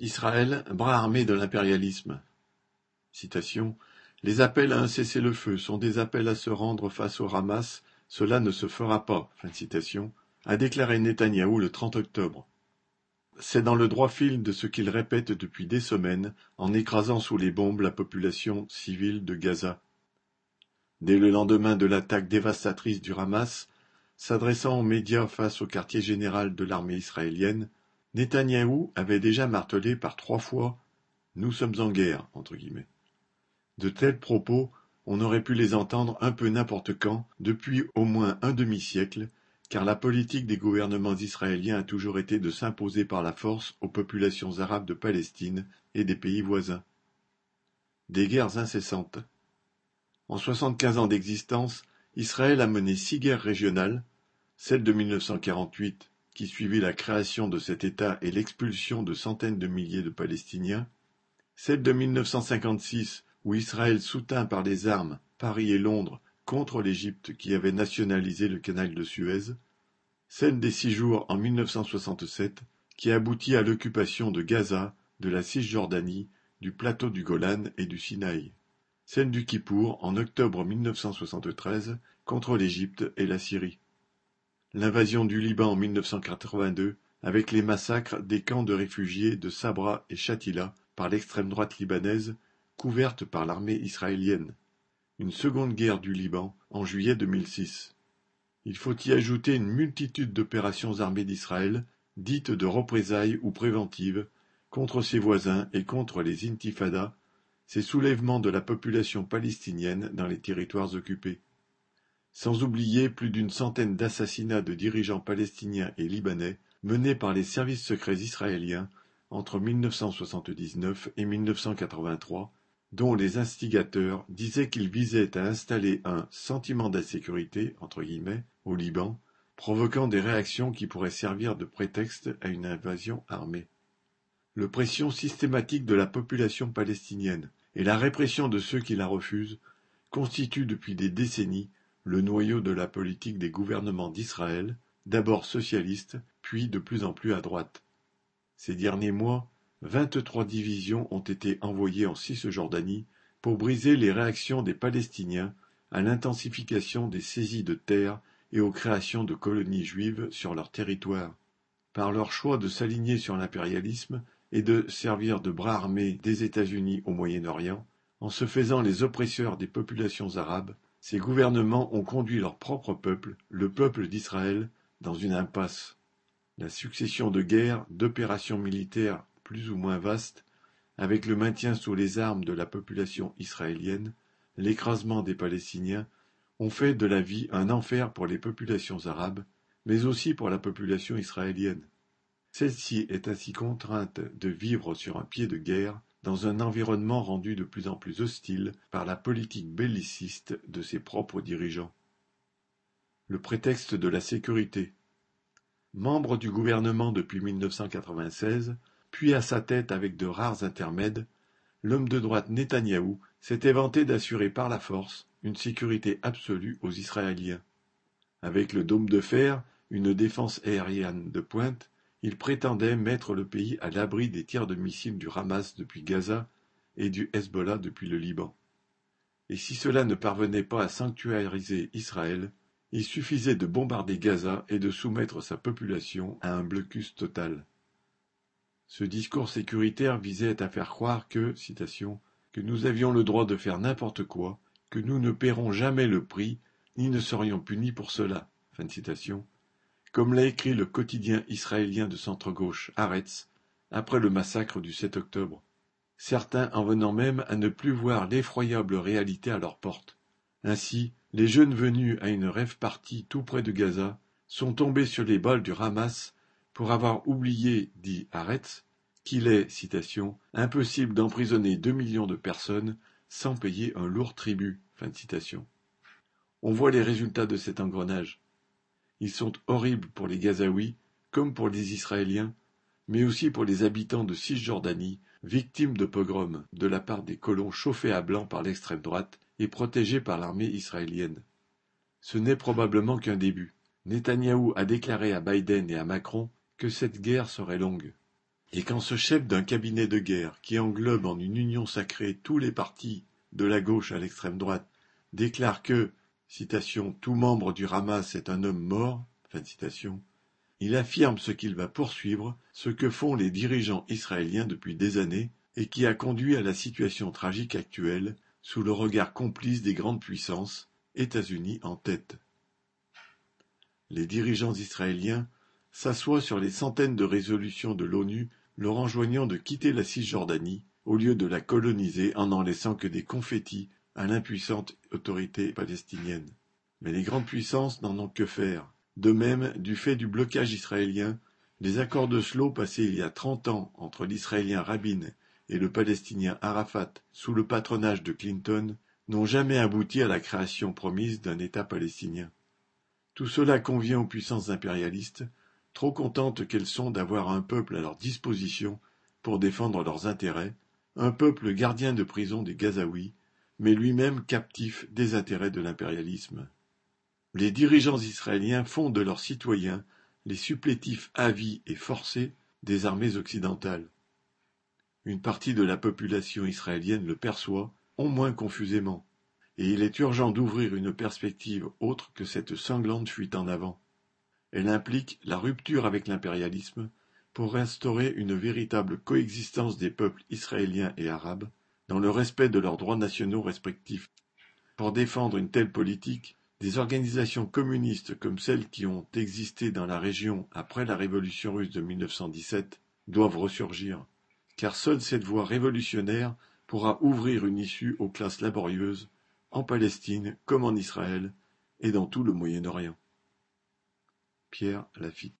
Israël, bras armé de l'impérialisme. Les appels à un cessez-le-feu sont des appels à se rendre face au Hamas, cela ne se fera pas, a déclaré Netanyahou le 30 octobre. C'est dans le droit fil de ce qu'il répète depuis des semaines en écrasant sous les bombes la population civile de Gaza. Dès le lendemain de l'attaque dévastatrice du Hamas, s'adressant aux médias face au quartier général de l'armée israélienne, Netanyahou avait déjà martelé par trois fois Nous sommes en guerre. De tels propos, on aurait pu les entendre un peu n'importe quand, depuis au moins un demi-siècle, car la politique des gouvernements israéliens a toujours été de s'imposer par la force aux populations arabes de Palestine et des pays voisins. Des guerres incessantes. En soixante-quinze ans d'existence, Israël a mené six guerres régionales, celle de 1948, qui suivit la création de cet État et l'expulsion de centaines de milliers de Palestiniens, celle de 1956 où Israël soutint par les armes Paris et Londres contre l'Égypte qui avait nationalisé le canal de Suez, celle des six jours en 1967 qui aboutit à l'occupation de Gaza, de la Cisjordanie, du plateau du Golan et du Sinaï, celle du Kippour en octobre 1973 contre l'Égypte et la Syrie. L'invasion du Liban en 1982, avec les massacres des camps de réfugiés de Sabra et Shatila par l'extrême droite libanaise, couverte par l'armée israélienne. Une seconde guerre du Liban en juillet 2006. Il faut y ajouter une multitude d'opérations armées d'Israël, dites de représailles ou préventives, contre ses voisins et contre les intifadas, ces soulèvements de la population palestinienne dans les territoires occupés sans oublier plus d'une centaine d'assassinats de dirigeants palestiniens et libanais menés par les services secrets israéliens entre 1979 et 1983, dont les instigateurs disaient qu'ils visaient à installer un sentiment d'insécurité entre guillemets au Liban, provoquant des réactions qui pourraient servir de prétexte à une invasion armée. L'oppression systématique de la population palestinienne et la répression de ceux qui la refusent constituent depuis des décennies le noyau de la politique des gouvernements d'Israël, d'abord socialistes, puis de plus en plus à droite. Ces derniers mois, vingt-trois divisions ont été envoyées en Cisjordanie pour briser les réactions des Palestiniens à l'intensification des saisies de terres et aux créations de colonies juives sur leur territoire. Par leur choix de s'aligner sur l'impérialisme et de servir de bras armés des États-Unis au Moyen-Orient, en se faisant les oppresseurs des populations arabes, ces gouvernements ont conduit leur propre peuple, le peuple d'Israël, dans une impasse. La succession de guerres, d'opérations militaires plus ou moins vastes, avec le maintien sous les armes de la population israélienne, l'écrasement des Palestiniens, ont fait de la vie un enfer pour les populations arabes, mais aussi pour la population israélienne. Celle-ci est ainsi contrainte de vivre sur un pied de guerre dans un environnement rendu de plus en plus hostile par la politique belliciste de ses propres dirigeants. Le prétexte de la sécurité. Membre du gouvernement depuis 1996, puis à sa tête avec de rares intermèdes, l'homme de droite Netanyahou s'était vanté d'assurer par la force une sécurité absolue aux Israéliens. Avec le dôme de fer, une défense aérienne de pointe, il prétendait mettre le pays à l'abri des tirs de missiles du Hamas depuis Gaza et du Hezbollah depuis le Liban. Et si cela ne parvenait pas à sanctuariser Israël, il suffisait de bombarder Gaza et de soumettre sa population à un blocus total. Ce discours sécuritaire visait à faire croire que, citation, que nous avions le droit de faire n'importe quoi, que nous ne paierons jamais le prix, ni ne serions punis pour cela. Fin citation comme l'a écrit le quotidien israélien de centre-gauche Haaretz après le massacre du 7 octobre, certains en venant même à ne plus voir l'effroyable réalité à leur porte. Ainsi, les jeunes venus à une rêve partie tout près de Gaza sont tombés sur les balles du Hamas pour avoir oublié, dit Haaretz, qu'il est, citation, impossible d'emprisonner deux millions de personnes sans payer un lourd tribut. On voit les résultats de cet engrenage. Ils sont horribles pour les Gazaouis comme pour les Israéliens, mais aussi pour les habitants de Cisjordanie, victimes de pogroms de la part des colons chauffés à blanc par l'extrême droite et protégés par l'armée israélienne. Ce n'est probablement qu'un début. Netanyahou a déclaré à Biden et à Macron que cette guerre serait longue. Et quand ce chef d'un cabinet de guerre, qui englobe en une union sacrée tous les partis, de la gauche à l'extrême droite, déclare que, tout membre du Hamas est un homme mort, il affirme ce qu'il va poursuivre, ce que font les dirigeants israéliens depuis des années, et qui a conduit à la situation tragique actuelle, sous le regard complice des grandes puissances, États-Unis en tête. Les dirigeants israéliens s'assoient sur les centaines de résolutions de l'ONU leur enjoignant de quitter la Cisjordanie au lieu de la coloniser en n'en laissant que des confettis à l'impuissante autorité palestinienne. Mais les grandes puissances n'en ont que faire. De même, du fait du blocage israélien, les accords de Slo passés il y a trente ans entre l'Israélien Rabin et le Palestinien Arafat sous le patronage de Clinton n'ont jamais abouti à la création promise d'un État palestinien. Tout cela convient aux puissances impérialistes trop contentes qu'elles sont d'avoir un peuple à leur disposition pour défendre leurs intérêts, un peuple gardien de prison des Gazaouis, mais lui-même captif des intérêts de l'impérialisme. Les dirigeants israéliens font de leurs citoyens les supplétifs avis et forcés des armées occidentales. Une partie de la population israélienne le perçoit, au moins confusément, et il est urgent d'ouvrir une perspective autre que cette sanglante fuite en avant. Elle implique la rupture avec l'impérialisme pour restaurer une véritable coexistence des peuples israéliens et arabes dans le respect de leurs droits nationaux respectifs. Pour défendre une telle politique, des organisations communistes comme celles qui ont existé dans la région après la révolution russe de 1917 doivent ressurgir, car seule cette voie révolutionnaire pourra ouvrir une issue aux classes laborieuses, en Palestine comme en Israël et dans tout le Moyen-Orient. Pierre Lafitte